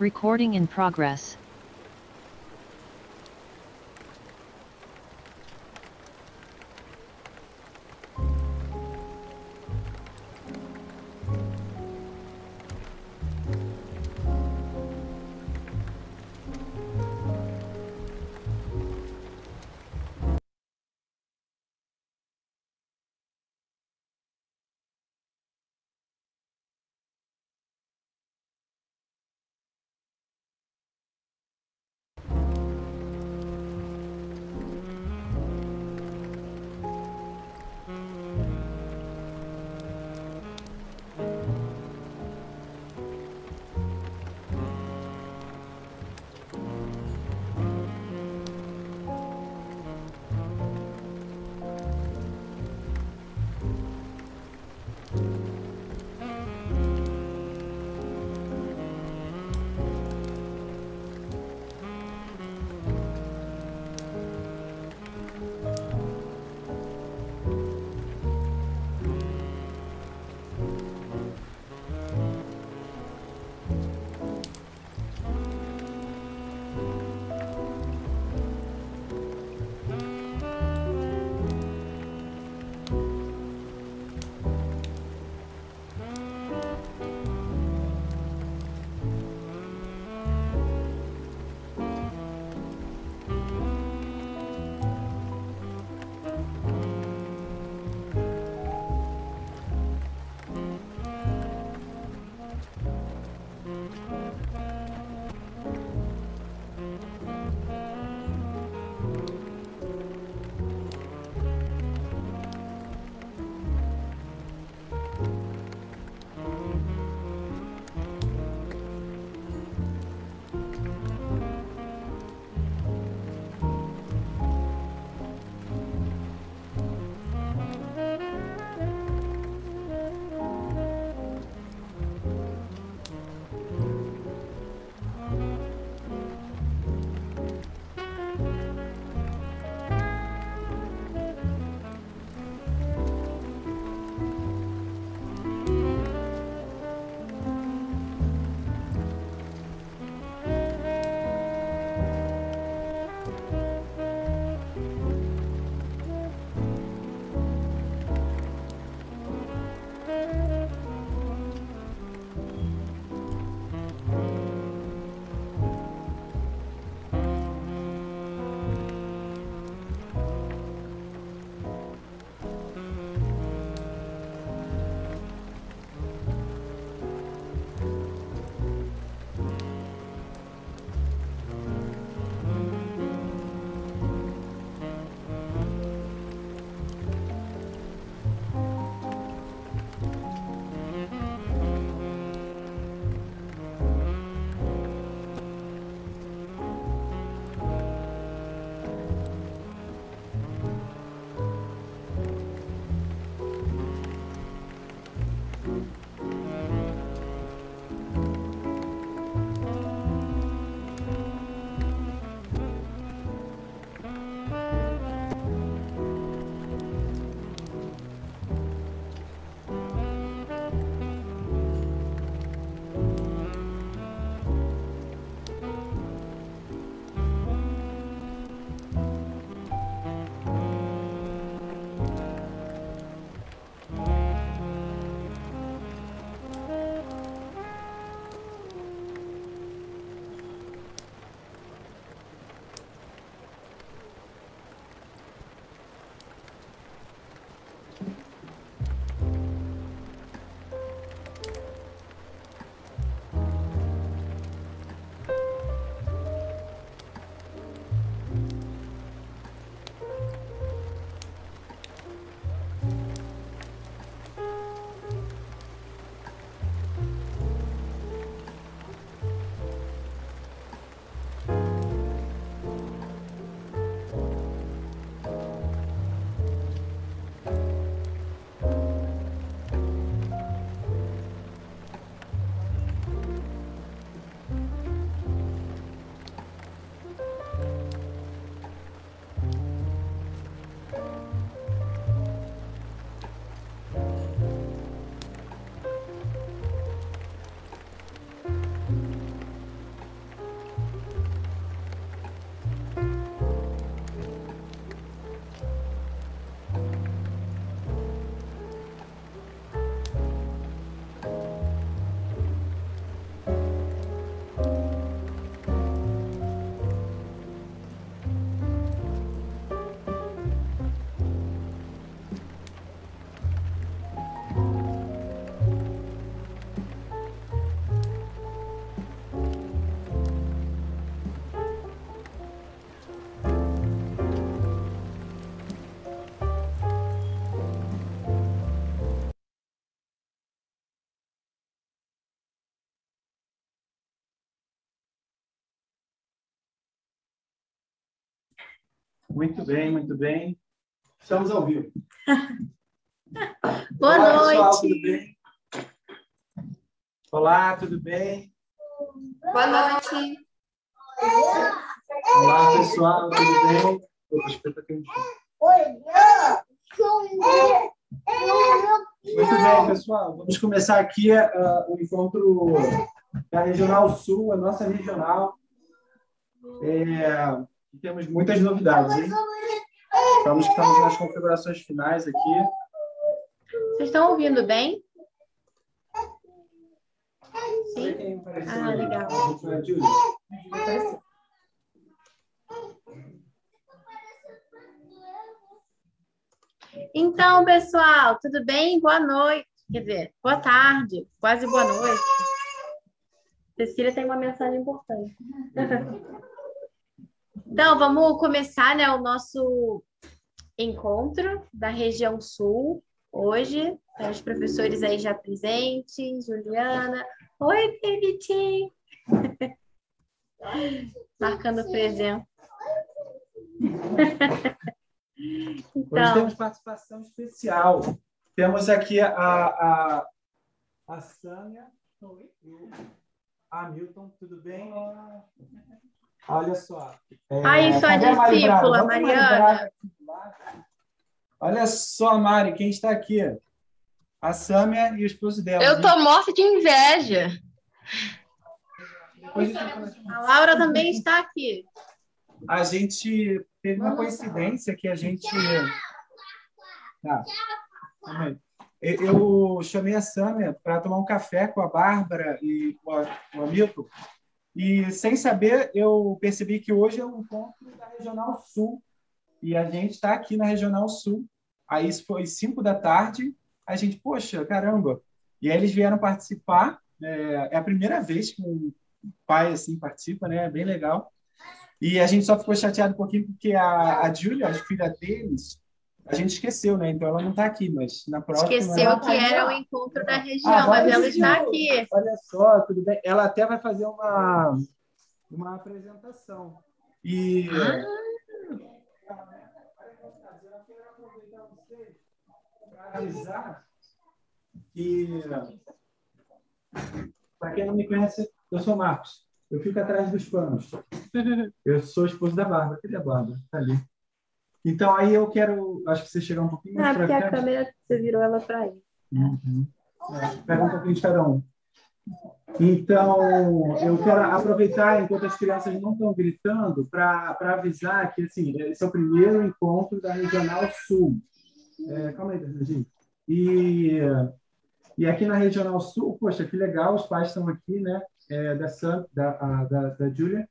Recording in progress. Muito bem, muito bem. Estamos ao vivo. Boa Olá, noite. Pessoal, tudo bem? Olá, tudo bem? Boa noite. Olá, pessoal, tudo bem? Chão. Muito bem, pessoal. Vamos começar aqui ah, o encontro da Regional Sul, a nossa regional. É, temos muitas novidades, hein? Estamos, estamos nas configurações finais aqui. Vocês estão ouvindo bem? Sim. Ah, legal. Então, pessoal, tudo bem? Boa noite. Quer dizer, boa tarde, quase boa noite. Cecília tem uma mensagem importante. Então, vamos começar né, o nosso encontro da região sul hoje. Para os professores aí já presentes, Juliana. Oi, Davidinho. Marcando presença. Hoje Então, temos participação especial. Temos aqui a, a, a Sânia. Oi. A Milton, tudo bem? Olha só. É, Aí, sua Mari discípula, Mari Mariana. Lado. Olha só, Mari, quem está aqui? A Sâmia e o esposo dela. Eu tô morta de inveja. Depois a Laura também está aqui. a gente teve uma coincidência que a gente. Tá. Eu chamei a Sâmia para tomar um café com a Bárbara e com a, com a Milton. E, sem saber, eu percebi que hoje é um encontro da Regional Sul. E a gente está aqui na Regional Sul. Aí isso foi 5 da tarde. A gente, poxa, caramba. E aí eles vieram participar. É, é a primeira vez que um pai assim participa, né? É bem legal. E a gente só ficou chateado um pouquinho porque a, a Júlia, a filha deles, a gente esqueceu, né? Então ela não está aqui, mas na próxima. Esqueceu ela que era o encontro da região, Ah, mas ela está aqui. Olha só, tudo bem. Ela até vai fazer uma, uma apresentação. E. Eu quero aproveitar vocês para avisar que. Para quem não me conhece, eu sou o Marcos. Eu fico atrás dos panos. Eu sou esposo da Bárbara. Cadê a Bárbara? Está ali. Então, aí eu quero. Acho que você chegar um pouquinho mais Ah, para porque a câmera, você virou ela para aí. Uhum. É, pega um pouquinho de cada um. Então, eu quero aproveitar, enquanto as crianças não estão gritando, para avisar que assim, esse é o primeiro encontro da Regional Sul. É, calma aí, gente. E, e aqui na Regional Sul, poxa, que legal, os pais estão aqui, né? É, da, Sam, da, a- da, da Júlia.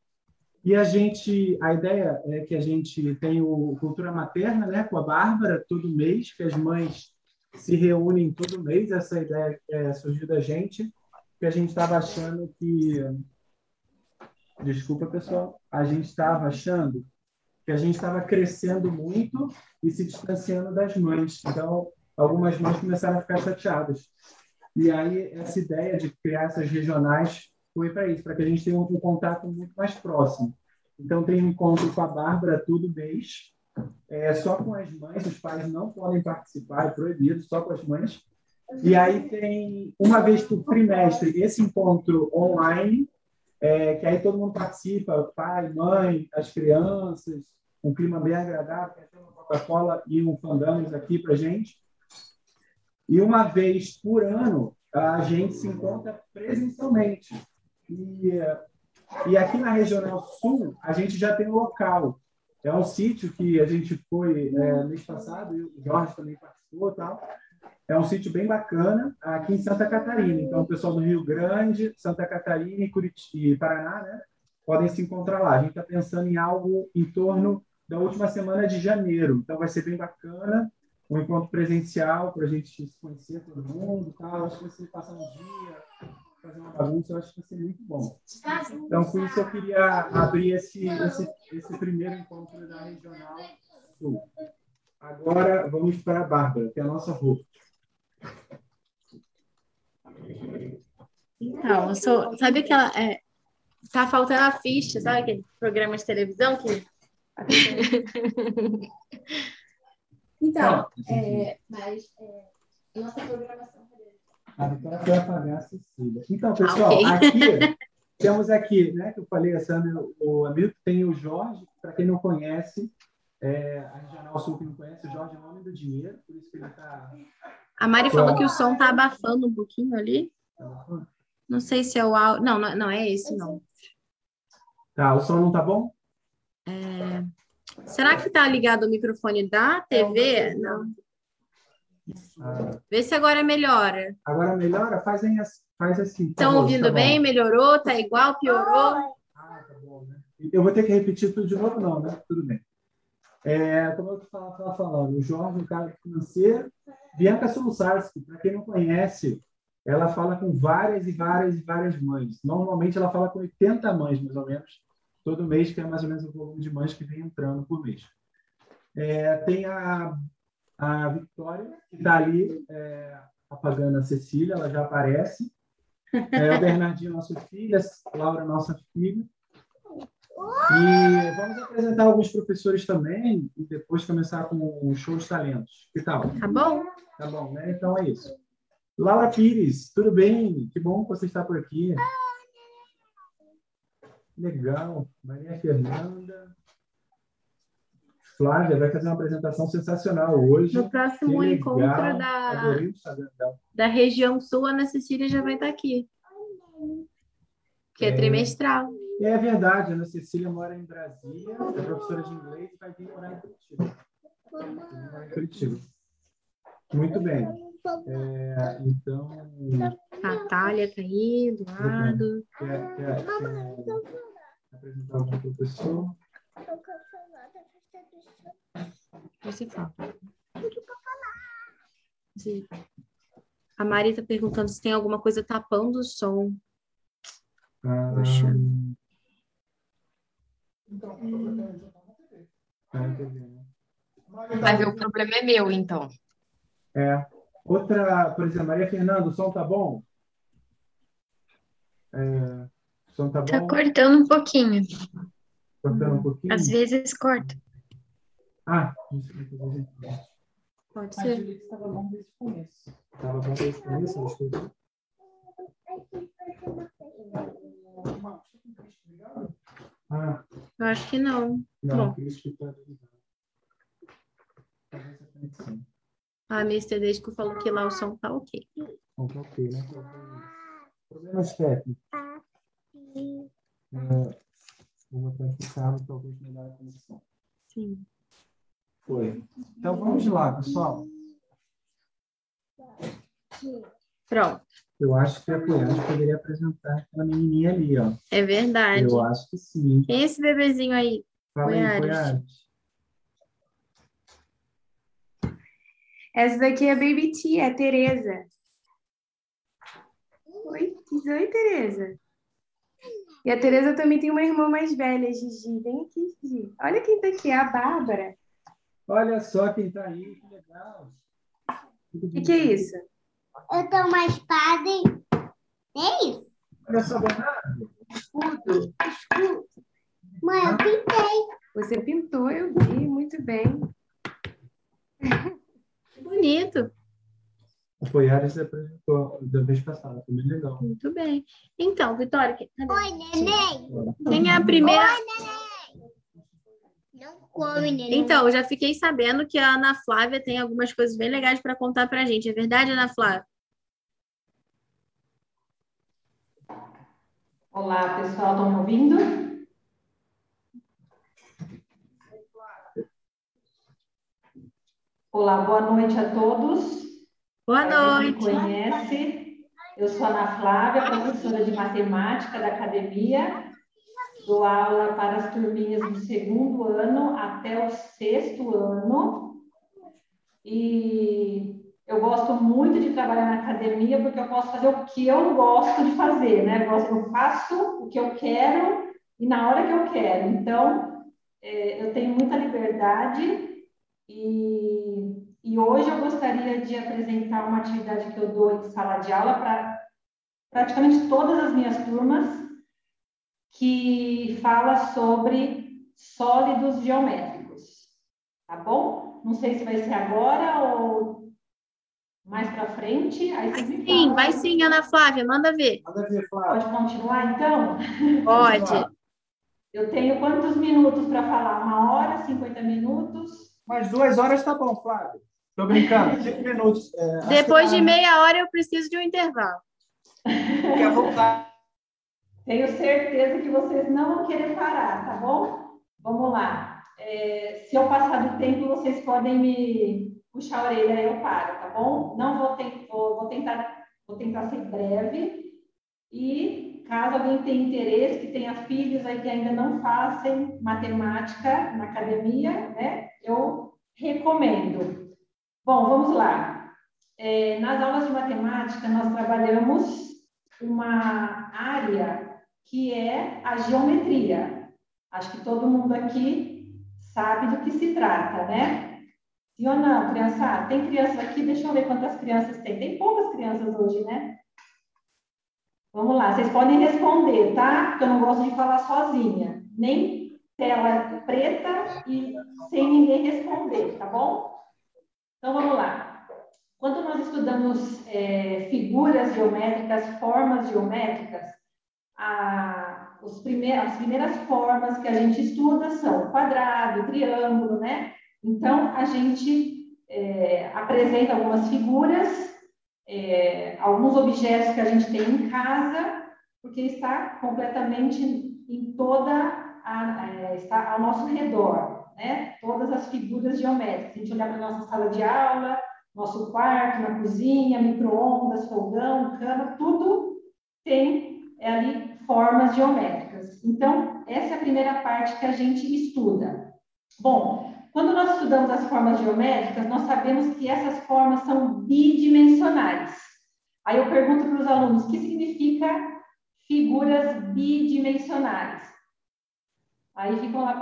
E a gente, a ideia é que a gente tem o Cultura Materna, né, com a Bárbara, todo mês, que as mães se reúnem todo mês. Essa ideia é, surgiu da gente, que a gente estava achando que. Desculpa, pessoal. A gente estava achando que a gente estava crescendo muito e se distanciando das mães. Então, algumas mães começaram a ficar chateadas. E aí, essa ideia de criar essas regionais foi para isso, para que a gente tenha um, um contato muito mais próximo. Então, tem um encontro com a Bárbara todo mês, é só com as mães, os pais não podem participar, é proibido, só com as mães. E aí tem uma vez por trimestre esse encontro online, é, que aí todo mundo participa, pai, mãe, as crianças, um clima bem agradável, tem uma Coca-Cola e um fandangos aqui para gente. E uma vez por ano a gente se encontra presencialmente. E, e aqui na Regional Sul a gente já tem um local. É um sítio que a gente foi é, mês passado, e o Jorge também participou tal. É um sítio bem bacana, aqui em Santa Catarina. Então, o pessoal do Rio Grande, Santa Catarina e, Curitiba, e Paraná, né, podem se encontrar lá. A gente está pensando em algo em torno da última semana de janeiro. Então, vai ser bem bacana, um encontro presencial para a gente se conhecer todo mundo. Tal. Acho que você passar um dia, fazer uma bagunça, eu acho que vai ser muito bom. Então, por isso eu queria abrir esse, esse, esse primeiro encontro da Regional Sul. Agora, vamos para a Bárbara, que é a nossa roupa. Então, eu sou. Sabe aquela. É, tá faltando a ficha, sabe aquele programa de televisão que Então, é, mas é, nossa programação. A Vitória foi apagar a Cecília. Então, pessoal, okay. aqui temos aqui, né, que eu falei, a Sandra, o amigo, tem o Jorge, para quem não conhece, é, a Regional Sul que não conhece, o Jorge é o nome do dinheiro, por isso que ele está. A Mari falou que o som está abafando um pouquinho ali. Tá não sei se é o áudio. Não, não é esse, não. Tá, o som não tá bom? É... Será que tá ligado o microfone da TV? Não. Ah. Vê se agora melhora. Agora melhora? Faz, faz assim. Estão tá ouvindo tá bem? Melhorou? Tá igual? Piorou? Ah, tá bom, né? Eu vou ter que repetir tudo de novo, não, né? Tudo bem. É, como eu estava falando, o Jorge, o cara financeiro, Bianca Sulusarski, para quem não conhece, ela fala com várias e várias e várias mães. Normalmente ela fala com 80 mães, mais ou menos, todo mês, que é mais ou menos o volume de mães que vem entrando por mês. É, tem a, a Victoria, que está ali é, apagando a Cecília, ela já aparece. É, o Bernardinho, nosso filho, a Laura, nossa filha. E vamos apresentar alguns professores também e depois começar com o show de talentos. Que tal? Tá bom. Tá bom, né? Então é isso. Laura Pires, tudo bem? Que bom que você está por aqui. Legal. Maria Fernanda. Flávia vai fazer uma apresentação sensacional hoje. No próximo encontro da, da região sul, a Ana Cecília já vai estar aqui. Que é, é trimestral. É verdade, a Ana Cecília mora em Brasília, é professora de inglês e vai vir morar em Curitiba. Em Curitiba. Muito bem. É, então. Natália está aí, Eduardo. Quer, quer, quer apresentar o professor? Você fala. A Mari está perguntando se tem alguma coisa tapando o som. Ah, Poxa. Mas o problema é meu, então. É. Outra, por exemplo, Maria Fernanda, o som tá bom? É, o som tá bom? Tá cortando um pouquinho. Cortando um pouquinho? Às vezes corta. Ah, Pode ser. Estava bom desde o começo. Estava bom desde o começo, acho que... Ah. Eu acho que não. Não, bom. A Mr. Desco falou que lá o som tá ok. Som tá ok, né? Problemas técnicos. É, vou botar aqui o cabo, talvez melhor a conexão. Sim. Foi. Então vamos lá, pessoal. Pronto. Eu acho que a Poiage poderia apresentar aquela menininha ali, ó. É verdade. Eu acho que sim. Quem é esse bebezinho aí? Fala aí. Essa daqui é a Baby T, é a Tereza. Oi, diz oi, Tereza. E a Tereza também tem uma irmã mais velha, Gigi. Vem aqui, Gigi. Olha quem tá aqui, a Bárbara. Olha só quem tá aí, que legal. O que, que, é isso? Eu tô uma espada. É isso? Olha só, Bernardo. Escudo. Escudo. Mãe, eu pintei. Você pintou, eu vi, muito bem. bonito. O Poiares se apresentou da vez passada, foi bem legal. Muito bem. Então, Vitória, quem... Oi, neném. Quem é a primeira? Oi, neném. Come, neném. Então, já fiquei sabendo que a Ana Flávia tem algumas coisas bem legais para contar para a gente. É verdade, Ana Flávia? Olá, pessoal, estão me ouvindo? Olá, boa noite a todos. Boa noite. Quem me conhece, eu sou Ana Flávia, professora de matemática da academia. Dou aula para as turminhas do segundo ano até o sexto ano. E eu gosto muito de trabalhar na academia porque eu posso fazer o que eu gosto de fazer, né? Eu faço o que eu quero e na hora que eu quero. Então, é, eu tenho muita liberdade e, e hoje eu gostaria de apresentar uma atividade que eu dou em sala de aula para praticamente todas as minhas turmas, que fala sobre sólidos geométricos. Tá bom? Não sei se vai ser agora ou mais para frente. Aí Vai sim, falam. vai sim, Ana Flávia, manda ver. Manda ver, Flávio. Pode continuar, então? Pode. Eu tenho quantos minutos para falar? Uma hora, 50 minutos? Mais duas horas tá bom, Flávio. Tô brincando. Cinco minutos. É, Depois que de tá- meia hora eu preciso de um intervalo. Quer voltar? Tenho certeza que vocês não vão querer parar, tá bom? Vamos lá. É, se eu passar do tempo, vocês podem me puxar a orelha e eu paro, tá bom? Não vou, ten- vou, vou tentar, vou tentar ser breve. E caso alguém tenha interesse, que tenha filhos aí que ainda não fazem matemática na academia, né? Eu recomendo. Bom, vamos lá. É, nas aulas de matemática, nós trabalhamos uma área que é a geometria. Acho que todo mundo aqui sabe do que se trata, né? Sim ou não, criançada? Tem crianças aqui? Deixa eu ver quantas crianças tem. Tem poucas crianças hoje, né? Vamos lá, vocês podem responder, tá? Porque eu não gosto de falar sozinha. Nem tela preta e sem ninguém responder, tá bom? Então vamos lá. Quando nós estudamos é, figuras geométricas, formas geométricas, a, os primeir, as primeiras formas que a gente estuda são quadrado, triângulo, né? Então, a gente é, apresenta algumas figuras, é, alguns objetos que a gente tem em casa, porque está completamente em toda a, é, está ao nosso redor, né? Todas as figuras geométricas. Se a gente olhar para a nossa sala de aula, nosso quarto, na cozinha, micro-ondas, fogão, cama, tudo tem é, ali formas geométricas. Então, essa é a primeira parte que a gente estuda. Bom, quando nós estudamos as formas geométricas, nós sabemos que essas formas são bidimensionais. Aí eu pergunto para os alunos, o que significa figuras bidimensionais? Aí ficam lá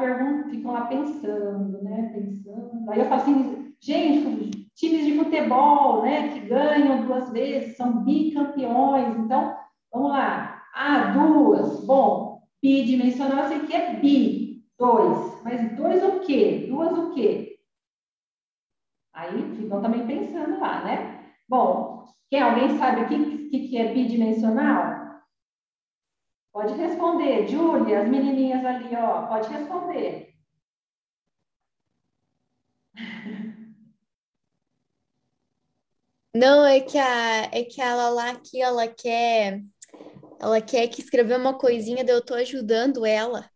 ficam lá pensando, né? Pensando. Aí eu falo assim, gente, times de futebol, né, que ganham duas vezes, são bicampeões. Então, vamos lá. Ah, duas. Bom, bidimensional eu sei que é bi, dois. Mas dois o quê? Duas o quê? Aí ficam também pensando lá, né? Bom, quem alguém sabe o que, que, que é bidimensional? Pode responder. Júlia, as menininhas ali, ó, pode responder. Não, é que a é que ela lá aqui, ela quer ela quer que escrever uma coisinha, daí eu tô ajudando ela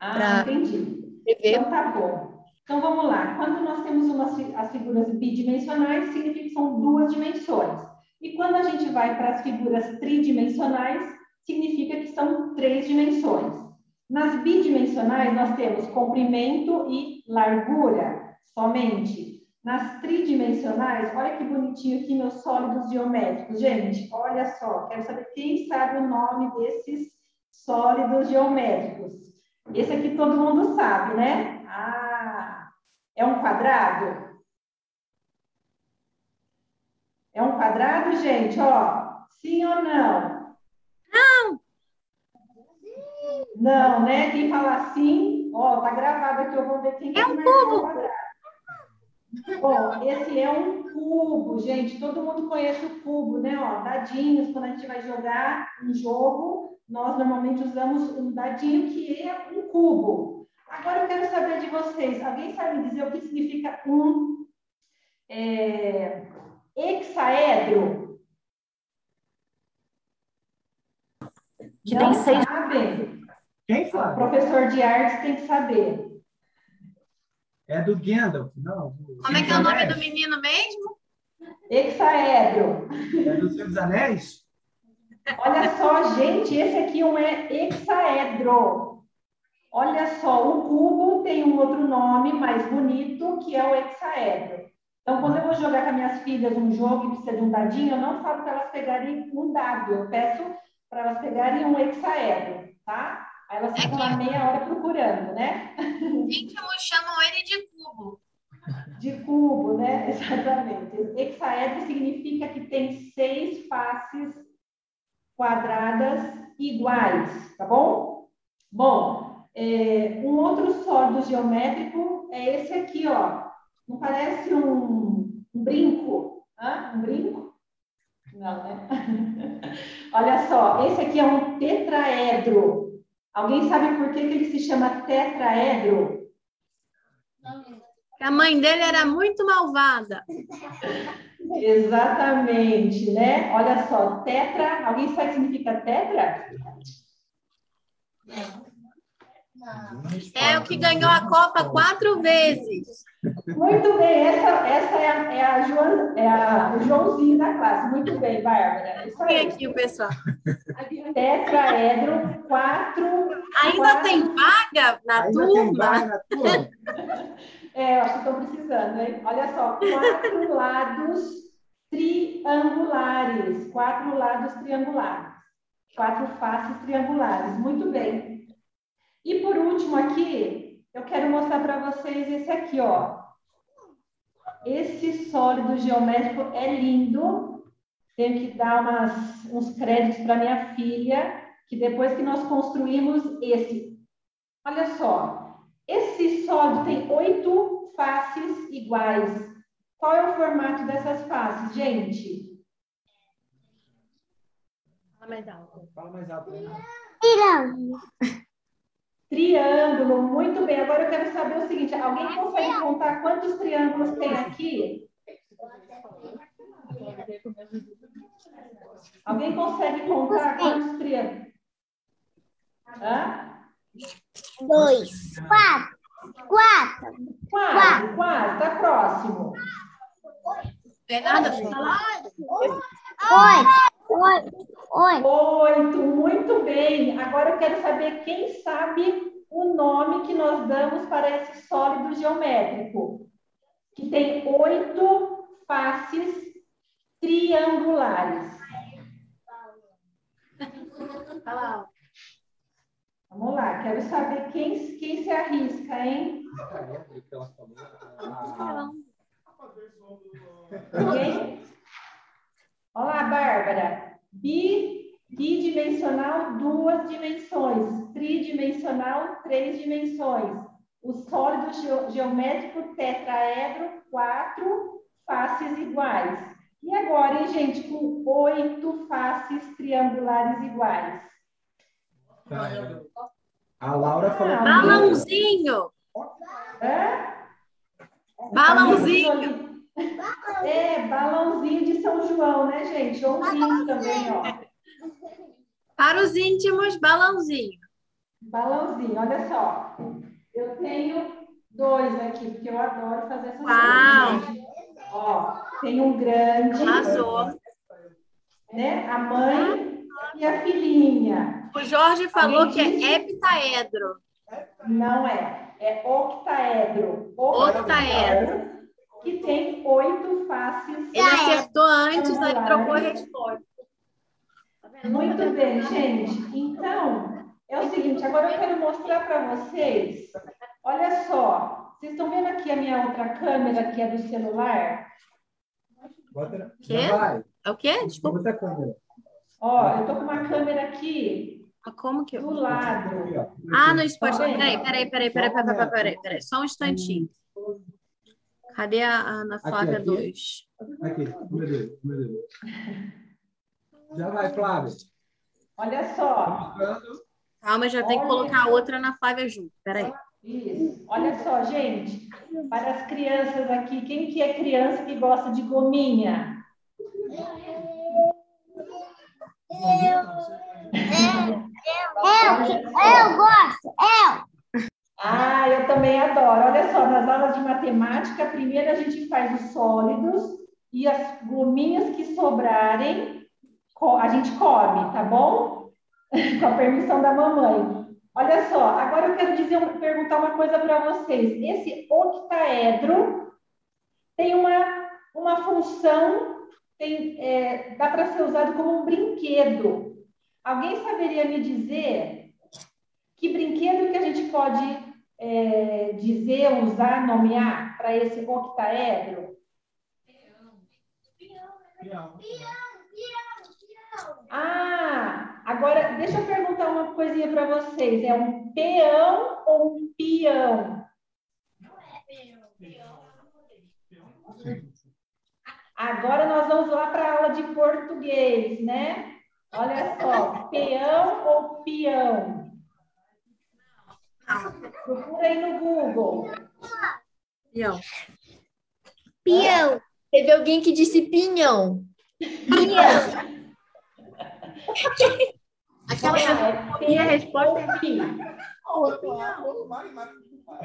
Ah, entendi. escrever. Então tá bom. Então vamos lá. Quando nós temos umas, fi- as figuras bidimensionais, significa que são duas dimensões. E quando a gente vai para as figuras tridimensionais, significa que são três dimensões. Nas bidimensionais, nós temos comprimento e largura somente. Nas tridimensionais, olha que bonitinho aqui meus sólidos geométricos. Gente, olha só, quero saber quem sabe o nome desses sólidos geométricos. Esse aqui todo mundo sabe, né? Ah, é um quadrado? É um quadrado, gente? Ó, sim ou não? Não! Não, né? Quem falar sim, ó, tá gravado aqui, eu vou ver quem é um cubo. Bom, esse é um cubo, gente. Todo mundo conhece o cubo, né? Ó, dadinhos, quando a gente vai jogar um jogo, nós normalmente usamos um dadinho que é um cubo. Agora eu quero saber de vocês. Alguém sabe me dizer o que significa um é, hexaedro? Que Não tem seis- sabem? Quem, O Flávio? professor de artes tem que saber. É do Gandalf, não? Como é que é o nome do menino mesmo? Hexaedro. É do Senhor dos Anéis? Olha só, gente, esse aqui é hexaedro. Olha só, o cubo tem um outro nome mais bonito, que é o hexaedro. Então, quando eu vou jogar com as minhas filhas um jogo e precisa de um dadinho, eu não falo para elas pegarem um dado, eu peço para elas pegarem um hexaedro, tá? Aí elas ficam lá meia hora procurando, né? Íntimos chamam ele de cubo. De cubo, né? Exatamente. Hexaedro significa que tem seis faces quadradas iguais, tá bom? Bom, É, um outro sólido geométrico é esse aqui, ó. Não parece um, um brinco? Hã? Um brinco? Não, né? Olha só, esse aqui é um tetraedro. Alguém sabe por que, que ele se chama tetraedro? A mãe dele era muito malvada. Exatamente, né? Olha só, tetra. Alguém sabe o que significa tetra? É o que ganhou a Copa quatro vezes. Muito bem, essa, essa é, a, é, a Joan, é a, o Joãozinho da classe. Muito bem, Bárbara. Isso Tem aqui o pessoal. Tetraedro, quatro. Ainda quatro- tem vaga na Ainda tem turma? vaga na turma? É, eu acho que estou precisando, hein? Olha só, quatro lados triangulares. Quatro lados triangulares. Quatro faces triangulares. Muito bem. E por último aqui, eu quero mostrar para vocês esse aqui, ó. Esse sólido geométrico é lindo. Tenho que dar umas, uns créditos para minha filha, que depois que nós construímos esse. Olha só, esse sólido tem oito faces iguais. Qual é o formato dessas faces, gente? Fala mais alto. né? Tirando. Triângulo, muito bem. Agora eu quero saber o seguinte: alguém consegue contar quantos triângulos tem aqui? Alguém consegue contar quantos triângulos? Hã? Dois. Quatro. Quatro. Quatro, quatro, tá próximo. Fernanda, Oito. Oito. Oito. Oito, muito bem. Agora eu quero saber quem sabe o nome que nós damos para esse sólido geométrico, que tem oito faces triangulares. Vamos lá, quero saber quem, quem se arrisca, hein? Ninguém? Olá, Bárbara. Bi, bidimensional, duas dimensões. Tridimensional, três dimensões. O sólido geo- geométrico tetraedro, quatro faces iguais. E agora, hein, gente, com oito faces triangulares iguais. A Laura falou Ah. Balãozinho. Hã? Balãozinho. É, balãozinho de São João, né, gente? Ouvinho também, ó. Para os íntimos, balãozinho. Balãozinho, olha só. Eu tenho dois aqui, porque eu adoro fazer essas Uau. coisas. Ó, tem um grande, Arrasou. né? A mãe e a filhinha. O Jorge falou que é heptaedro. Não é, é octaedro. Octaedro. Que tem oito faces. Ele acertou antes, aí trocou a resposta. Muito bem, gente. Então, é o seguinte, agora eu quero mostrar para vocês. Olha só, vocês estão vendo aqui a minha outra câmera, que é do celular? Quê? É o quê? Desculpa. Bota a câmera. Ó, eu tô com uma câmera aqui Mas Como que do eu... lado. Aqui, ó. Ah, no esporte. Tá vendo? Peraí, peraí, peraí, peraí, peraí, peraí, peraí, peraí. Só um instantinho. Cadê a Ana Flávia aqui. 2? Aqui, meu Deus, meu Deus. Já vai, Flávia. Olha só. Calma, já tem que colocar a outra na Flávia junto. Peraí. isso. Olha só, gente. Para as crianças aqui, quem que é criança que gosta de gominha? Eu, eu gosto. Eu. Ah, eu também adoro. Olha só, nas aulas de matemática, primeiro a gente faz os sólidos e as gominhas que sobrarem, a gente come, tá bom? Com a permissão da mamãe. Olha só, agora eu quero dizer, perguntar uma coisa para vocês. Esse octaedro tem uma, uma função, tem, é, dá para ser usado como um brinquedo. Alguém saberia me dizer que brinquedo que a gente pode é, dizer, usar, nomear para esse octaedro? Ah, Agora, deixa eu perguntar uma coisinha para vocês. É um peão ou um peão? Agora nós vamos lá para a aula de português, né? Olha só, peão ou peão? Procura aí no Google. Peão. Pião. Teve alguém que disse pinhão. Pião. Aquela É a resposta é pi.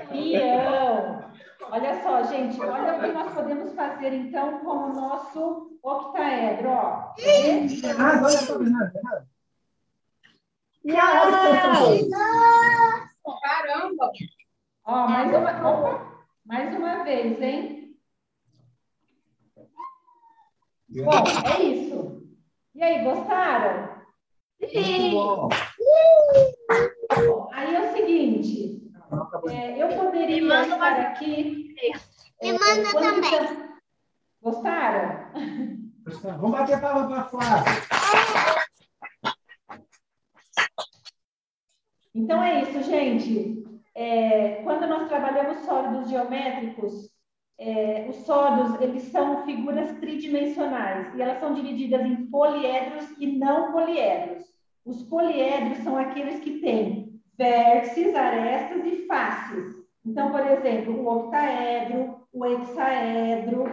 Peão. Olha só, gente, olha o que nós podemos fazer então com o nosso octaedro, ó. Ah, agora eu tô vendo. Caramba! Ó, mais uma, ó, mais uma vez, hein? Bom, é isso. E aí, gostaram? Muito bom. Bom, Aí é o seguinte, é, eu poderia manda uma- estar aqui. Me é, manda quando também. fizer- Gostaram? Vamos bater palma para Flávia. Então é isso, gente. É, quando nós trabalhamos sólidos geométricos, é, os sólidos eles são figuras tridimensionais e elas são divididas em poliedros e não poliedros. Os poliedros são aqueles que têm vértices, arestas e faces. Então, por exemplo, o octaedro, o hexaedro,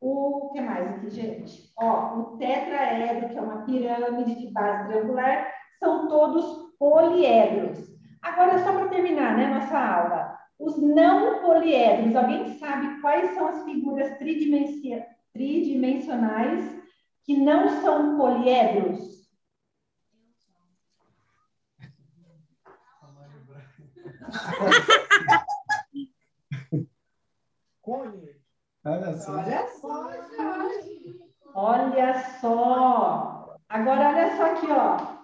o que mais aqui, gente? Ó, o tetraedro, que é uma pirâmide de base triangular, são todos poliedros. Agora, só para terminar, né, nossa aula, os não poliedros, alguém sabe quais são as figuras tridimensi- tridimensionais que não são poliedros? Cone. Olha só. Olha só. Agora, olha só aqui, ó.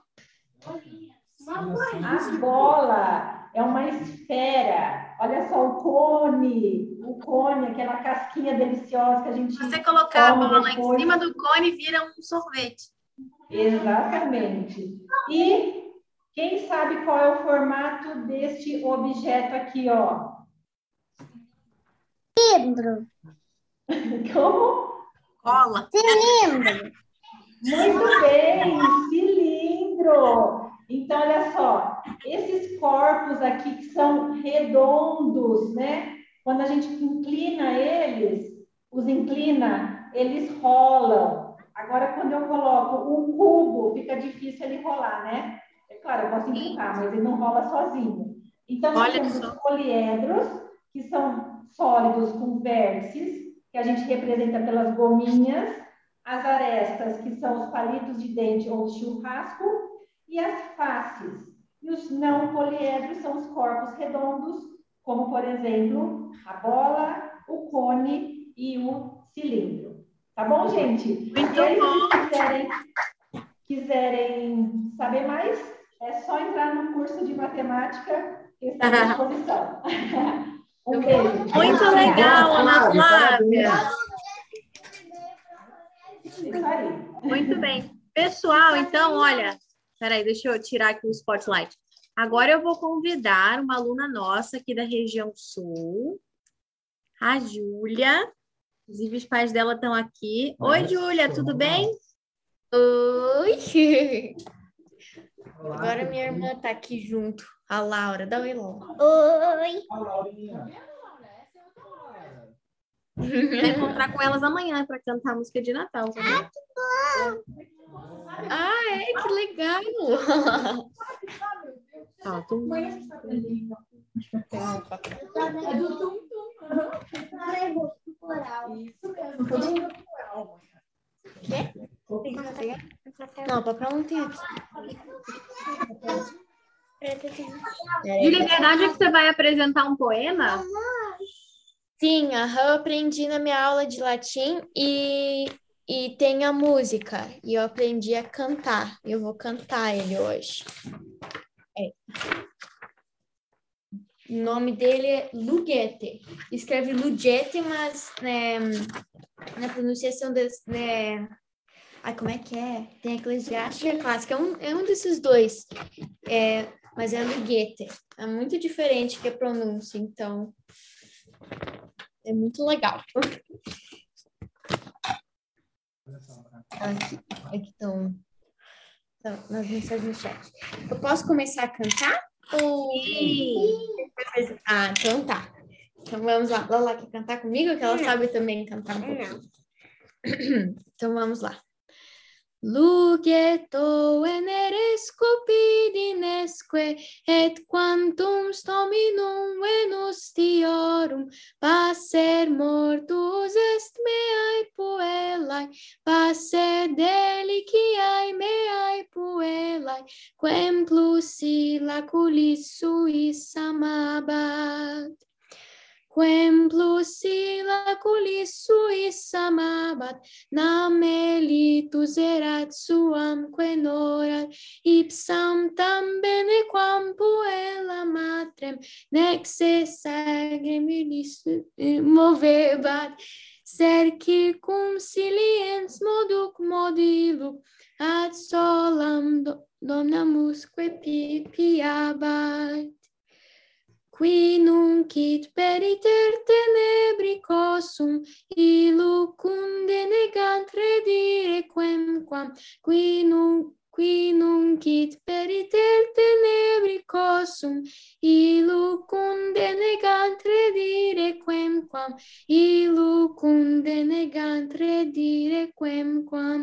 A bola é uma esfera. Olha só o cone. O cone, aquela casquinha deliciosa que a gente. Se você colocar a bola depois. em cima do cone, vira um sorvete. Exatamente. E quem sabe qual é o formato deste objeto aqui, ó? Cilindro. Como? Cola. Cilindro. Muito bem, cilindro. Então, olha só, esses corpos aqui que são redondos, né? Quando a gente inclina eles, os inclina, eles rolam. Agora, quando eu coloco um cubo, fica difícil ele rolar, né? É claro, eu posso empurrar, mas ele não rola sozinho. Então, nós Olha temos só. os poliedros, que são sólidos com vértices, que a gente representa pelas gominhas, as arestas, que são os palitos de dente ou churrasco, e as faces. E os não poliedros são os corpos redondos, como, por exemplo, a bola, o cone e o cilindro. Tá bom, gente? Muito e aí, bom. se quiserem, quiserem saber mais, é só entrar no curso de matemática que está à disposição. um beijo. Muito legal, Ana Flávia. Muito bem. Pessoal, então, olha, peraí, deixa eu tirar aqui o spotlight. Agora eu vou convidar uma aluna nossa aqui da região sul, a Júlia. Inclusive, os pais dela estão aqui. Oi, Júlia, tudo bem? Oi! Olá, Agora minha irmã tá aqui junto. A Laura. Dá oi, Laura. Oi. Olá, Laurinha. Vai encontrar com elas amanhã para cantar a música de Natal. tá bom? Ah, é? Que legal! Ó, tu- Não, papel não tem aqui. Júlia, é. verdade que você vai apresentar um poema? Sim, aham, eu aprendi na minha aula de latim e, e tem a música. E eu aprendi a cantar. Eu vou cantar ele hoje. É. O nome dele é Luguete. Escreve Luguete, mas né, na pronunciação des, né, Ai, como é que é? Tem Eclesiastes e a Clássica. É um, é um desses dois. É, mas é do Goethe. É muito diferente que a pronúncia, então... É muito legal. Aqui, aqui estão então, nas mensagens no chat. Eu posso começar a cantar? Ou... Ah, então tá. Então vamos lá. Lala quer cantar comigo? Que ela sabe também cantar um pouquinho. Então vamos lá. Lugeto veneres cupidinesque, et quantum stominum venus tiorum, passer mortus est meae puellae, passer deliciae meae puellae, quem plus culis suis amabat. Quem plus silaculis suis amabat nam elitus erat suam quenorat ipsam tam bene quam puella matrem nexe sagremilis movebat. Cerci cum siliens moduc modiluc ad solam do- domnamusque pipiabat qui nunc id periter tenebri cossum illum denegant redire quemquam qui nunc qui nunc id periter tenebri cossum illum denegant redire quemquam illum denegant redire quemquam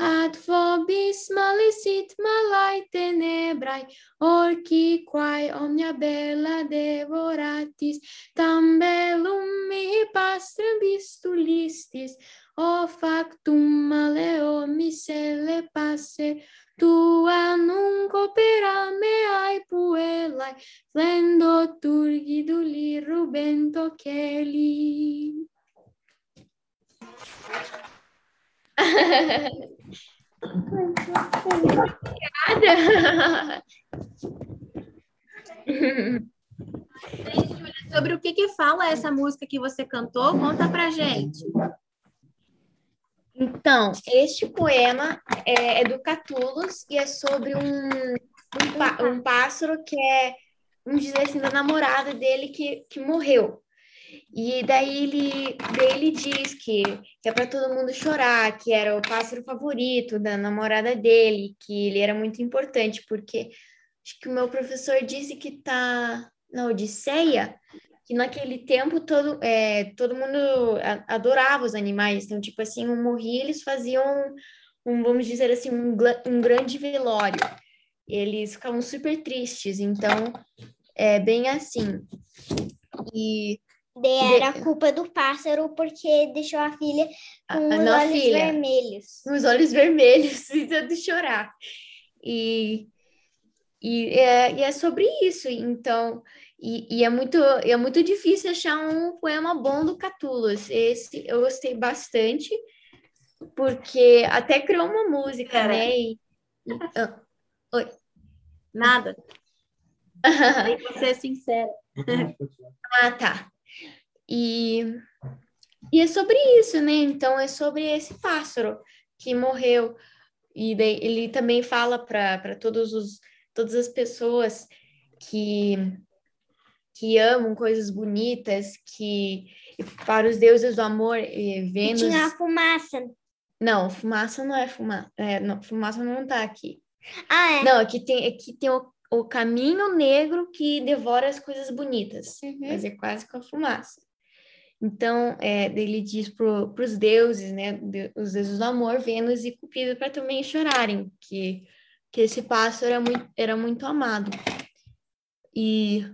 ad vobis malisit malae tenebrae orci quae omnia bella devoratis tam bellum mihi pastrem vistulistis. O factum maleo misele passer tua nunc opera meae puellae flendo turgiduli rubento celi Obrigada. Sobre o que que fala essa música que você cantou, conta pra gente. Então, este poema é, é do Catullus e é sobre um, um, um pássaro que é, vamos dizer assim, da namorada dele que, que morreu. E daí ele, daí ele diz que, que é para todo mundo chorar, que era o pássaro favorito da namorada dele, que ele era muito importante, porque acho que o meu professor disse que tá na Odisseia, que naquele tempo todo, é, todo mundo adorava os animais, então, tipo assim, um morria, eles faziam, um, vamos dizer assim, um, um grande velório. Eles ficavam super tristes, então, é bem assim. E era a culpa do pássaro porque deixou a filha com a os olhos filha, vermelhos. os olhos vermelhos, de chorar. E, e, é, e é sobre isso, então, e, e é muito, é muito difícil achar um poema bom do Catullus. Esse eu gostei bastante, porque até criou uma música, né? E, e- ah, Nada. Tem que ser sincera. Ah, tá. E, e é sobre isso, né? Então é sobre esse pássaro que morreu. E daí ele também fala para todos os todas as pessoas que que amam coisas bonitas, que para os deuses do amor, E Vênus. tinha a fumaça. Não, fumaça não é fumaça. É, não, fumaça não tá aqui. Ah, é. Não, aqui tem, aqui tem o, o caminho negro que devora as coisas bonitas, Uhum. mas é quase com a fumaça. Então, é, ele diz para os deuses, né, de- os deuses do amor, Vênus e Cupido, para também chorarem, que, que esse pássaro era muito, era muito amado. E,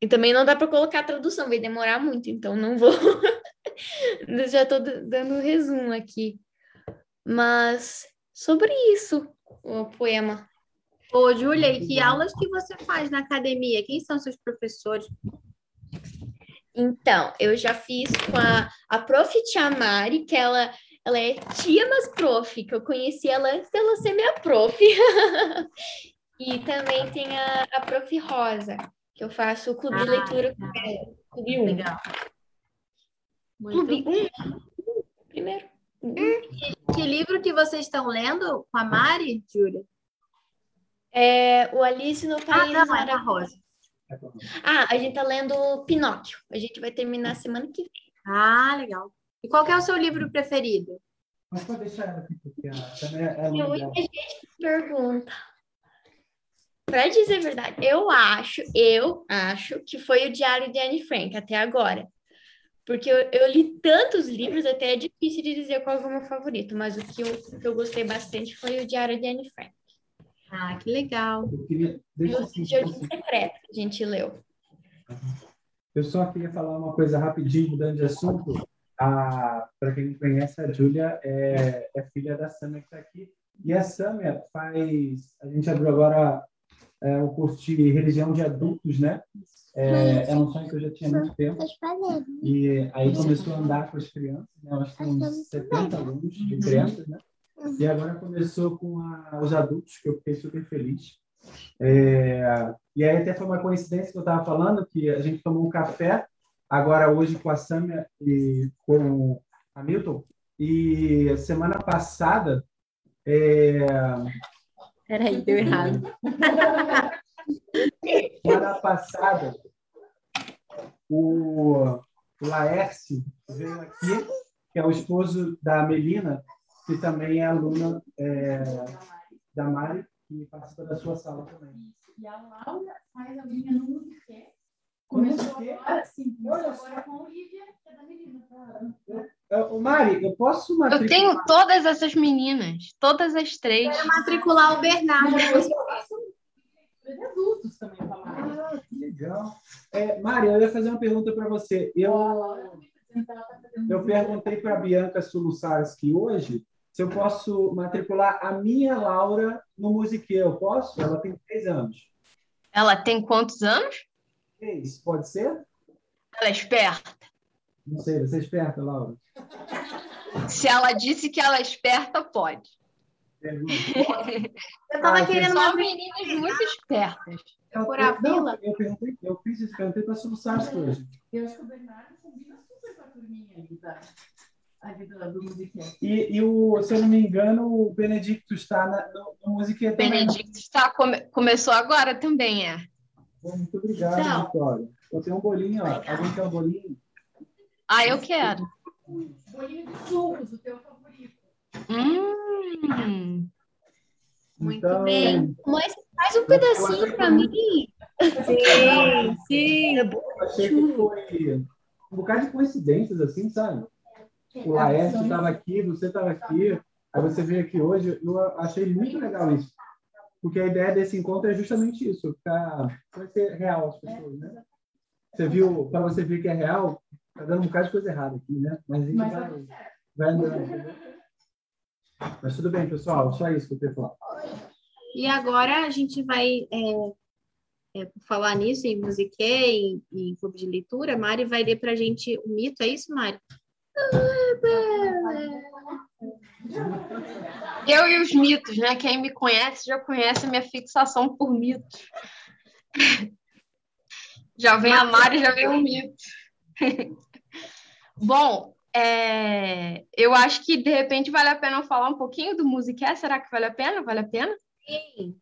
e também não dá para colocar a tradução, vai demorar muito, então não vou. Já estou dando um resumo aqui. Mas sobre isso, o poema. Ô, Júlia, e que aulas que você faz na academia? Quem são seus professores? Então, eu já fiz com a, a prof. Tia Mari, que ela, ela é tia, mas prof, que eu conheci ela antes dela ser minha prof. e também tem a, a prof. Rosa, que eu faço o clube de Ah, leitura com ela, clube 1. Legal. Muito Clube 1? Primeiro. Que, que livro que vocês estão lendo com a Mari, Júlia? É, o Alice no Ah, País não, das é da Rosa. Ah, a gente tá lendo Pinóquio. A gente vai terminar semana que vem. Ah, legal. E qual que é o seu livro preferido? Mas pode deixar ela aqui, porque ela também é muita gente que pergunta. Pra dizer a verdade, eu acho, eu acho que foi o Diário de Anne Frank até agora. Porque eu, eu li tantos livros, até é difícil de dizer qual é o meu favorito, mas o que eu, que eu gostei bastante foi o Diário de Anne Frank. Ah, que legal. Eu queria. Deixa o assim, Jardim Secreto, que a gente leu. Eu só queria falar uma coisa rapidinho, mudando de assunto. Para quem não conhece, a Júlia é, é filha da Samia que está aqui. E a Samia faz. A gente abriu agora é, o curso de religião de adultos, né? É, é um sonho que eu já tinha há muito tempo. E aí começou a andar com as crianças, né? Nós temos 70 alunos de crianças, né? E agora começou com a- os adultos, que eu fiquei super feliz. É, e aí até foi uma coincidência que eu estava falando, que a gente tomou um café, agora hoje com a Samia e com o Hamilton. E semana passada, é, Peraí, deu errado. semana passada, o Laércio veio aqui, que é o esposo da Melina, que também é aluna é, da Mari, que participa da sua sala também. E a Laura faz a minha no Musiquê. Começou agora, sim, começou agora com a Olivia, que é da menina. É, Ô, Mari, eu posso Eu matricular? tenho todas essas meninas, todas as três. Quero matricular o Bernardo. Eu faço de adultos também, com a Laura. Ah, que legal. É, Mari, eu ia fazer uma pergunta para você. Eu, eu perguntei para a Bianca Sulusarski hoje se eu posso matricular a minha Laura no Musiquê. Eu posso? Ela tem três anos. Ela tem quantos anos? Três, pode ser? Ela é esperta. Não sei, você é esperta, Laura? Se ela disse que ela é esperta, pode. Pergunta. Eu tava Ah, querendo Só uma meninas muito espertas. Procurar Eu- não? Eu perguntei, eu fiz isso, perguntei para a Sulusarski hoje. Eu acho que o Bernardo combina super com a turminha aí E, e o, se eu não me engano, o Benedicto está na, no, no Musiquê também. Benedicto está, come- começou agora também, é. Bom, Muito obrigado, Não. Vitória. Eu tenho um bolinho, ó. Alguém quer um bolinho? Ah, eu quero. Bolinho de sucos, o teu favorito. Hum. Muito Então, bem. Mas faz um pedacinho pra mim. Sim, sim. Eu achei que foi um bocado de coincidências, assim, sabe? O Laércio estava aqui, você estava aqui, aí você veio aqui hoje. Eu achei muito legal isso. Porque a ideia desse encontro é justamente isso, ficar conhecer real as pessoas, né? Você viu, para você ver que é real, tá dando um bocado de coisa errada aqui, né? Mas a gente Mas vai, tá tudo certo. vai andando. Mas tudo bem, pessoal, só isso que eu queria falar. E agora a gente vai, é, é, por falar nisso, em musiquê e em clube de leitura, a Mari vai ler pra gente o mito, é isso, Mari? Eu e os mitos, né? Quem me conhece já conhece a minha fixação por mitos. Já vem a Mari, já vem o mito. Bom, é, eu acho que de repente vale a pena eu falar um pouquinho do Musiqué. Será que vale a pena? Vale a pena? Sim.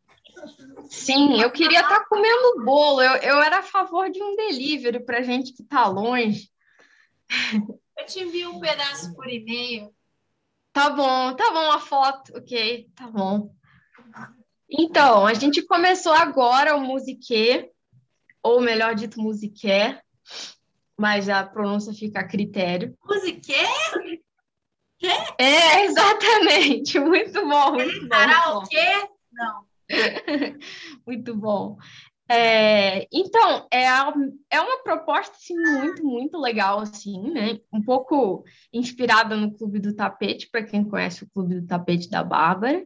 Sim, eu queria estar comendo bolo. Eu, eu era a favor de um delivery para gente que está longe. Eu te envio um pedaço por e-mail. Tá bom, tá bom a foto, ok, tá bom. Então, a gente começou agora o Musiquê, ou melhor dito, Musiqué, mas a pronúncia fica a critério. Musiquê? É, exatamente, muito bom, muito bom. Karaokê? Não. Muito bom. É, então, é, a- é uma proposta assim, muito, muito legal, assim, né? Um pouco inspirada no Clube do Tapete, para quem conhece o Clube do Tapete da Bárbara.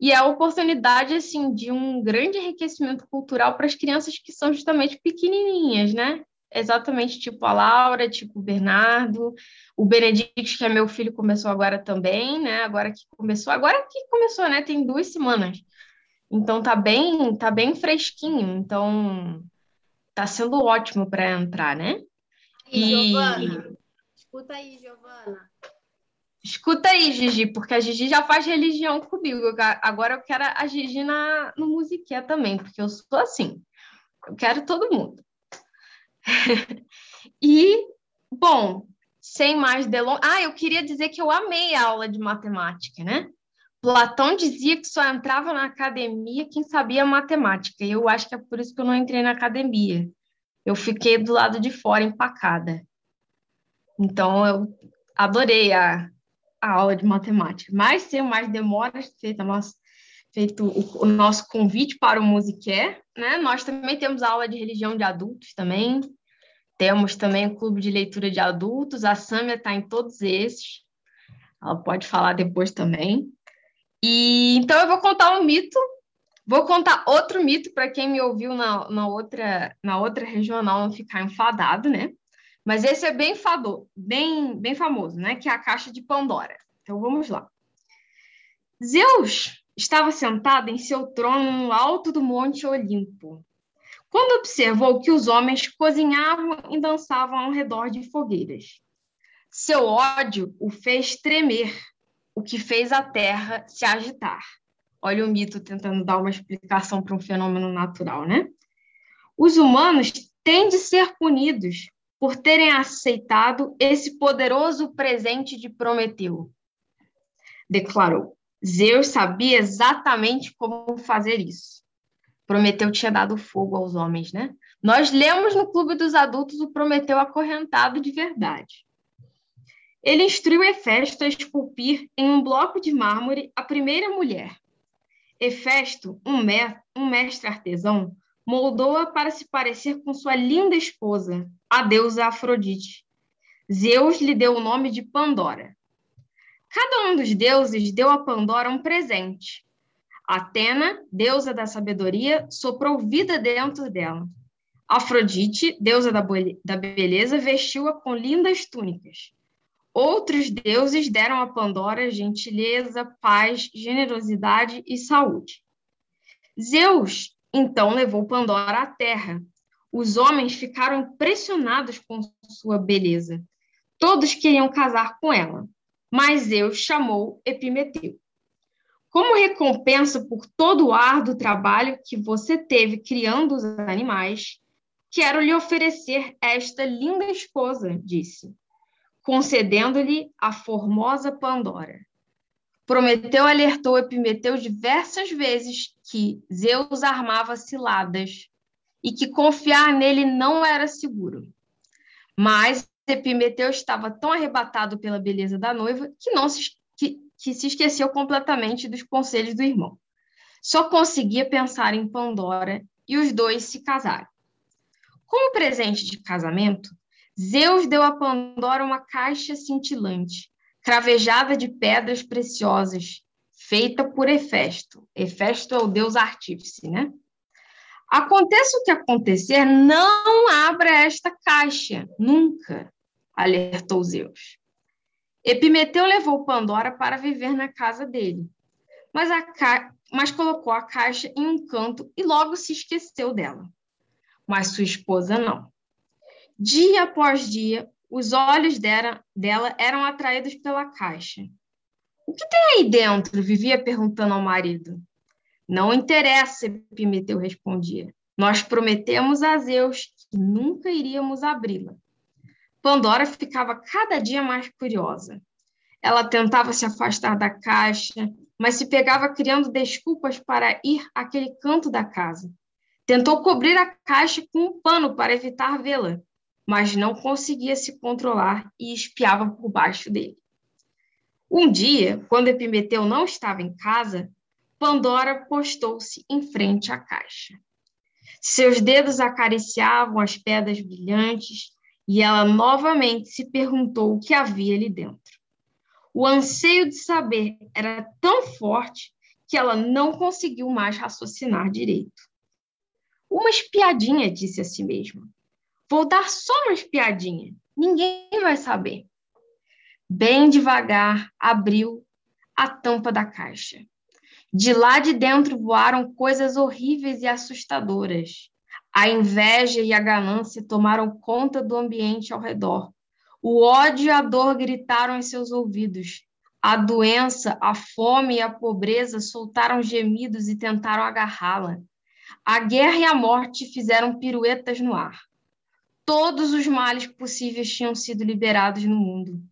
E é a oportunidade, assim, de um grande enriquecimento cultural para as crianças que são justamente pequenininhas, né? Exatamente tipo a Laura, tipo o Bernardo, o Benedicto, que é meu filho, começou agora também, né? Agora que começou, agora que começou, né? Tem duas semanas. Então tá bem, tá bem fresquinho. Então tá sendo ótimo para entrar, né? E, E Giovana? Escuta aí, Giovana. Escuta aí, Gigi, porque a Gigi já faz religião comigo. Agora eu quero a Gigi na, no musiquê também, porque eu sou assim. Eu quero todo mundo. e, bom, sem mais delongas. Ah, eu queria dizer que eu amei a aula de matemática, né? Platão dizia que só entrava na academia quem sabia matemática. E eu acho que é por isso que eu não entrei na academia. Eu fiquei do lado de fora, empacada. Então, eu adorei a, a aula de matemática. Mas, sem mais demoras, feita nossa, feito o, o, nosso convite para o Musiqué, né? Nós também temos aula de religião de adultos também. Temos também o clube de leitura de adultos. A Sâmia está em todos esses. Ela pode falar depois também. E então eu vou contar um mito. Vou contar outro mito para quem me ouviu na, na, outra, na outra regional não ficar enfadado, né? Mas esse é bem fado, bem, bem famoso, né? Que é a caixa de Pandora. Então vamos lá. Zeus estava sentado em seu trono no alto do Monte Olimpo, quando observou que os homens cozinhavam e dançavam ao redor de fogueiras. Seu ódio o fez tremer, o que fez a terra se agitar. Olha o mito tentando dar uma explicação para um fenômeno natural, né? Os humanos têm de ser punidos por terem aceitado esse poderoso presente de Prometeu. Declarou. Zeus sabia exatamente como fazer isso. Prometeu tinha dado fogo aos homens, né? Nós lemos no Clube dos Adultos o Prometeu acorrentado de verdade. Ele instruiu Hefesto a esculpir em um bloco de mármore a primeira mulher. Hefesto, um, mestre artesão, moldou-a para se parecer com sua linda esposa, a deusa Afrodite. Zeus lhe deu o nome de Pandora. Cada um dos deuses deu a Pandora um presente. Atena, deusa da sabedoria, soprou vida dentro dela. Afrodite, deusa da beleza, vestiu-a com lindas túnicas. Outros deuses deram a Pandora gentileza, paz, generosidade e saúde. Zeus então levou Pandora à terra. Os homens ficaram impressionados com sua beleza. Todos queriam casar com ela, mas Zeus chamou Epimeteu. Como recompensa por todo o árduo trabalho que você teve criando os animais, quero lhe oferecer esta linda esposa, disse, concedendo-lhe a formosa Pandora. Prometeu alertou Epimeteu diversas vezes que Zeus armava ciladas e que confiar nele não era seguro. Mas Epimeteu estava tão arrebatado pela beleza da noiva que não se, que, que se esqueceu completamente dos conselhos do irmão. Só conseguia pensar em Pandora e os dois se casaram. Como presente de casamento, Zeus deu a Pandora uma caixa cintilante cravejada de pedras preciosas, feita por Hefesto. Hefesto é o deus artífice, né? Aconteça o que acontecer, não abra esta caixa, nunca, alertou Zeus. Epimeteu levou Pandora para viver na casa dele, mas, ca... mas colocou a caixa em um canto e logo se esqueceu dela. Mas sua esposa não. Dia após dia, os olhos dela, dela eram atraídos pela caixa. O que tem aí dentro? Vivia perguntando ao marido. Não interessa, Epimeteu respondia. Nós prometemos a Zeus que nunca iríamos abri-la. Pandora ficava cada dia mais curiosa. Ela tentava se afastar da caixa, mas se pegava criando desculpas para ir àquele canto da casa. Tentou cobrir a caixa com um pano para evitar vê-la, mas não conseguia se controlar e espiava por baixo dele. Um dia, quando Epimeteu não estava em casa, Pandora postou-se em frente à caixa. Seus dedos acariciavam as pedras brilhantes e ela novamente se perguntou o que havia ali dentro. O anseio de saber era tão forte que ela não conseguiu mais raciocinar direito. Uma espiadinha, disse a si mesma. Vou dar só uma espiadinha. Ninguém vai saber. Bem devagar, abriu a tampa da caixa. De lá de dentro voaram coisas horríveis e assustadoras. A inveja e a ganância tomaram conta do ambiente ao redor. O ódio e a dor gritaram em seus ouvidos. A doença, a fome e a pobreza soltaram gemidos e tentaram agarrá-la. A guerra e a morte fizeram piruetas no ar. Todos os males possíveis tinham sido liberados no mundo.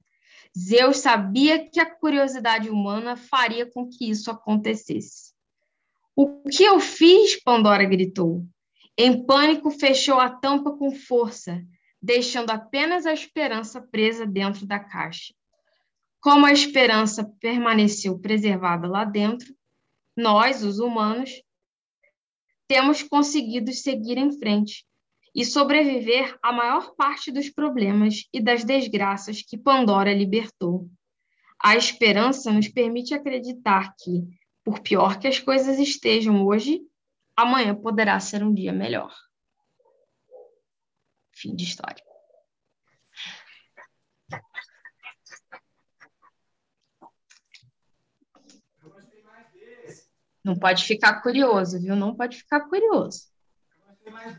Zeus sabia que a curiosidade humana faria com que isso acontecesse. O que eu fiz? Pandora gritou. Em pânico, fechou a tampa com força, deixando apenas a esperança presa dentro da caixa. Como a esperança permaneceu preservada lá dentro, nós, os humanos, temos conseguido seguir em frente e sobreviver à maior parte dos problemas e das desgraças que Pandora libertou. A esperança nos permite acreditar que, por pior que as coisas estejam hoje, amanhã poderá ser um dia melhor. Fim de história. Não pode ficar curioso, viu? Não pode ficar curioso. Mais,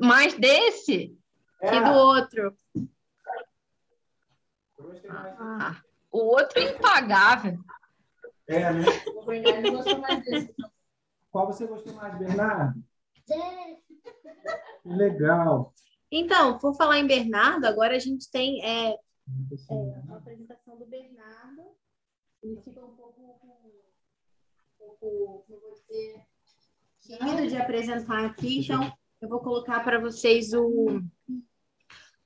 mais desse? É. E do outro? Ah, o outro é impagável. É, né? Qual você gostou mais, Bernardo? Legal. Então, por falar em Bernardo, agora a gente tem é, é, a apresentação do Bernardo. Ele fica um pouco, um pouco como vou dizer, tímido de apresentar aqui, então eu vou colocar para vocês o,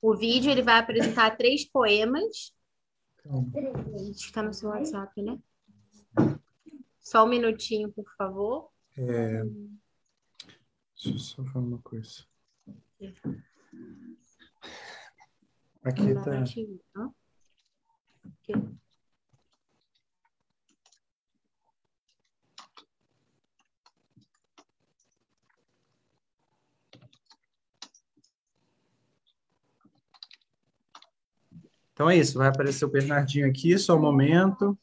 o vídeo. Ele vai apresentar três poemas. Está no seu WhatsApp, né? Só um minutinho, por favor. É... Deixa eu só falar uma coisa. Aqui tá. Aqui. Então é isso, vai aparecer o Bernardinho aqui, só um momento.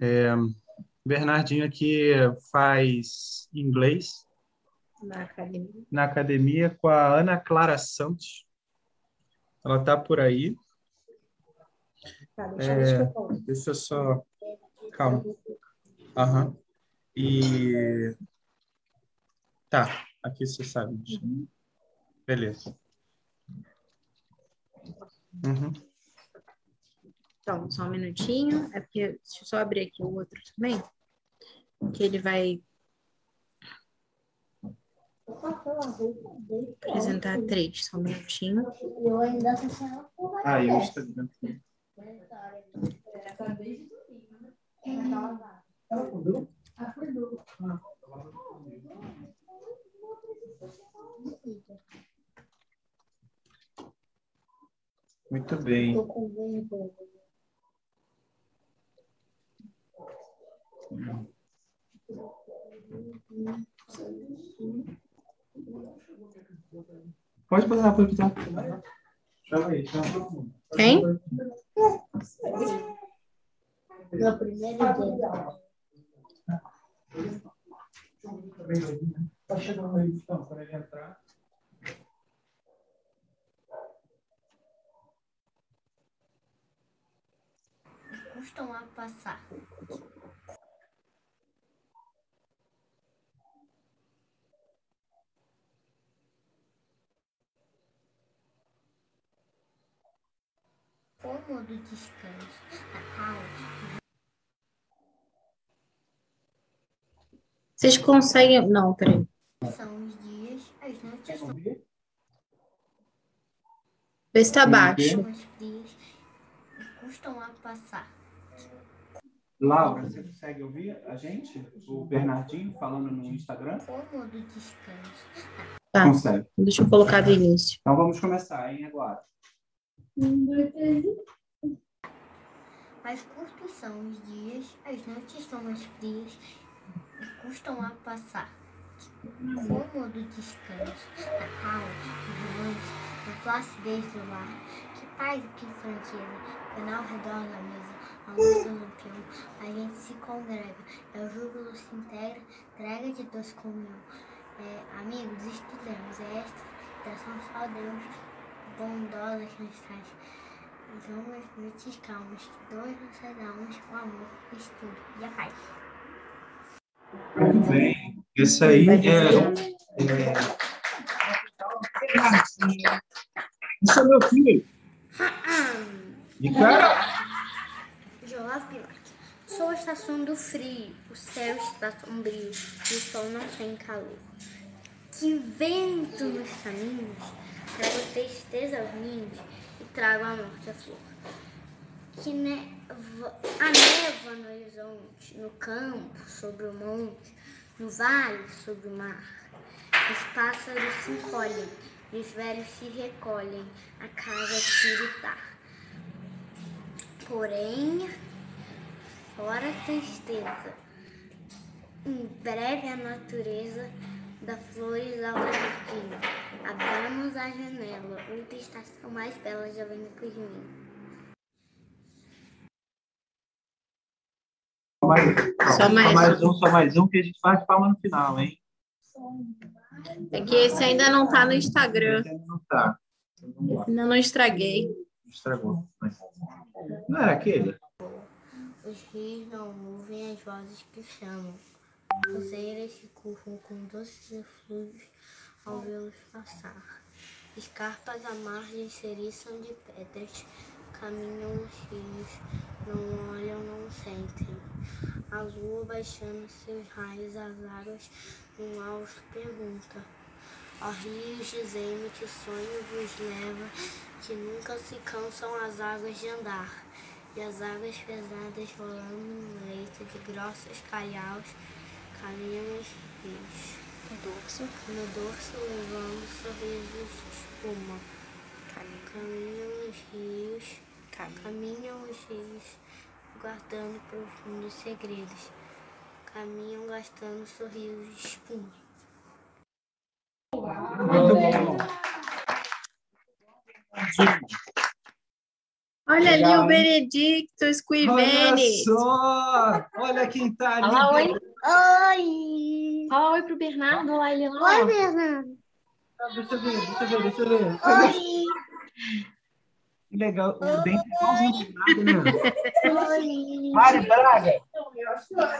É, Bernardinho aqui faz inglês na academia. na academia com a Ana Clara Santos. Ela está por aí. Tá, deixa, É, eu deixa eu só. Calma. Aham. E. Tá, aqui você sabe. Beleza. Uhum. Então, só um minutinho. É porque, deixa eu só abrir aqui o outro também. Que ele vai apresentar três. Só um minutinho. Eu ainda tô sendo Ah, e o Instagram. Muito bem. Pode passar, pode passar. Chama aí, chama. Quem? No primeiro dia. Tá chegando aí, então, quando ele entrar. Custam a passar. Cômodo descanso. A Vocês conseguem. Não, peraí. são os dias, as noites são Vê se tá baixo. frias e custam a passar. Laura, você consegue ouvir a gente? O Bernardinho falando no Instagram? Cômodo descanso. Tá. Consegue. Deixa eu colocar do início. Então vamos começar, hein, agora. Mais curtos são os dias, as noites são mais frias e custam a passar. Cômodo descanso, a calma, os amantes, a placidez do lar. Que paz e que franqueza, ao redor da mesa, a luz do lampião, a gente se congrega, é o júbilo se integra, entrega de doce comunhão. É, amigos, estudemos, é esta Peçam só Deus, bondosos nestas longas noites calmas, que dois nossas almas com amor, estudo e a paz. Muito bem. Esse aí é. é... Isso é meu filho. E cara, Joás Bilac. Sou a estação do frio, o céu está sombrio e o sol não tem calor. Que vento nos caminhos, trago tristeza aos ninhos e trago a morte à flor. Que neva, a névoa no horizonte, no campo, sobre o monte, no vale, sobre o mar. Os pássaros se encolhem e os velhos se recolhem, a casa tiritar. Porém, fora a tristeza, em breve a natureza dá flores ao jardim. Abramos a janela, outra estação mais bela já vem por mim. Só mais mais um, só mais um, que a gente faz palma no final, hein? É que esse ainda não tá no Instagram. Esse Não tá. Ainda não estraguei. Estragou. Mas... Não era aquele? Os rios não ouvem as vozes que chamam. Os eiras se curvam com doces eflúvios ao vê-los passar. Escarpas à margem se eriçam de pedras. Caminham os rios, não olham, não sentem. A lua baixando seus raios às águas, um alto pergunta. Ó rios, dizei-me que sonho vos leva, que nunca se cansam as águas de andar. E as águas pesadas rolando no leito de grossos calhaus, caminham os rios. No dorso, no dorso levando sorrisos de espuma. Caminham os rios, caminham os rios, guardando profundos segredos. Caminham gastando sorrisos de espuma. Muito bom. Olha ali Legal, o hein? Benedicto Olha Squivene. só! Olha quem tá ali. Fala oi. Oi! Fala oi pro Bernardo. Olha lá ele lá. Oi. Bernardo! Deixa eu ver, deixa eu ver, deixa eu ver. Oi! Que legal. O dente é igualzinho Bernardo, né? Oi! Mário Braga.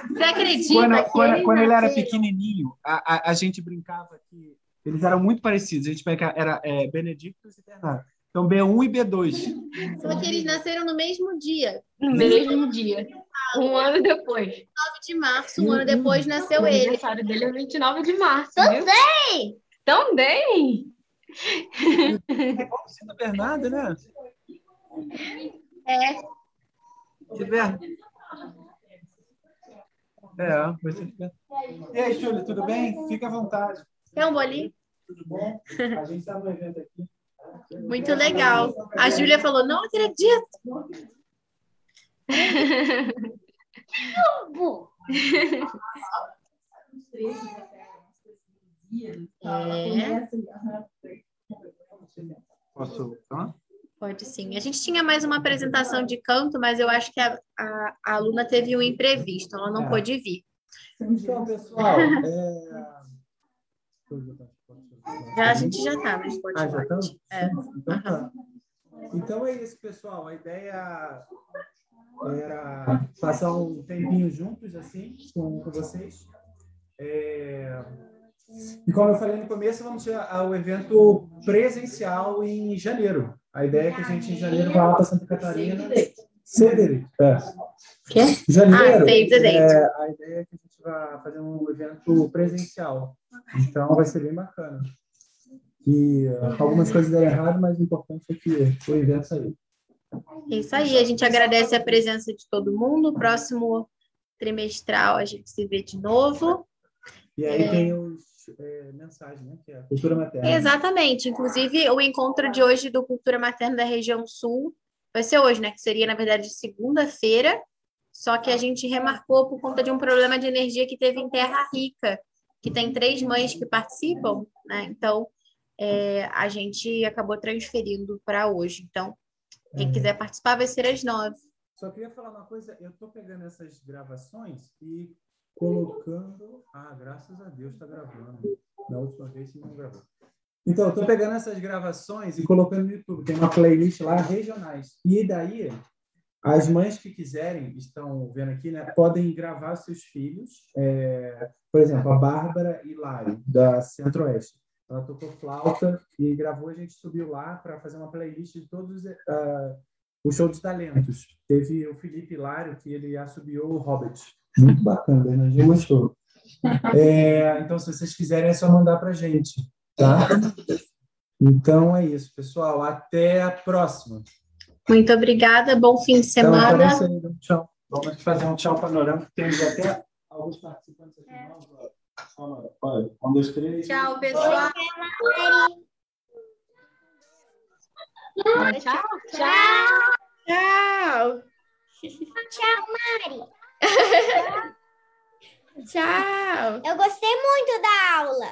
Você acredita Quando, que quando, eles quando ele era pequenininho, a, a, a gente brincava que eles eram muito parecidos. A gente brincava, era é, Benedictus e Bernardo. Então, B1 e B2. Só que eles nasceram no mesmo dia, No mesmo dia. Um ano depois. 9 de março, um ano depois nasceu O ele. aniversário dele é 29 de março. viu? Também! Também! É igualzinho do Bernardo, né? É, Que Bernardo. É, você fica... E aí, Júlio, tudo bem? Fica à vontade. quer um bolinho? Tudo bom? A gente está no evento aqui. Muito legal. A Júlia falou, não acredito. É, Posso? Pode sim. A gente tinha mais uma apresentação de canto, mas eu acho que a, a, a aluna teve um imprevisto, ela não É. pôde vir. Então, pessoal, é... Já, a gente já tá, mas pode. Ah, já estamos? É. Então, tá. então é isso, pessoal. A ideia era passar um tempinho juntos, assim, com, com vocês. É, E como eu falei no começo, vamos ter o evento presencial em janeiro. A ideia é que a gente, em janeiro, vá lá para Santa Catarina. Date. É. Quê? Janeiro, Ah, é, a ideia é que a gente vai fazer um evento presencial. Então, vai ser bem bacana. E uh, algumas coisas deram errado, mas o importante é que o evento saiu. É Isso aí, a gente agradece a presença de todo mundo. Próximo trimestral a gente se vê de novo. E aí É. tem os é, mensagens, né? Que é a cultura materna. Exatamente. Inclusive, o encontro de hoje do Cultura Materna da Região Sul vai ser hoje, né? Que seria, na verdade, segunda-feira. Só que a gente remarcou por conta de um problema de energia que teve em Terra Rica, que tem três mães que participam, né? Então, é, a gente acabou transferindo para hoje. Então, quem É. quiser participar vai ser às nove. Só queria falar uma coisa, eu tô pegando essas gravações e colocando. Ah, graças a Deus está gravando. Na última vez não gravou. Então, eu estou pegando essas gravações e colocando no YouTube. Tem uma playlist lá, regionais. E daí, as mães que quiserem, estão vendo aqui, né, podem gravar seus filhos. É, por exemplo, a Bárbara Hilário, da Centro-Oeste. Ela tocou flauta e gravou, a gente subiu lá para fazer uma playlist de todos uh, os shows de talentos. Teve o Felipe Hilário, que ele assobiou o Hobbit. Muito bacana, a energia gostou. É, então, se vocês quiserem, é só mandar para a gente. Tá? Então é isso, pessoal. Até a próxima. Muito obrigada, bom fim de semana. Então, tchau. Vamos fazer um tchau panorâmico. Temos até alguns participantes aqui. É. Olha, um, dois, três. Tchau, pessoal. Tchau. Tchau. Tchau. Tchau, Mari. Tchau. Eu gostei muito da aula.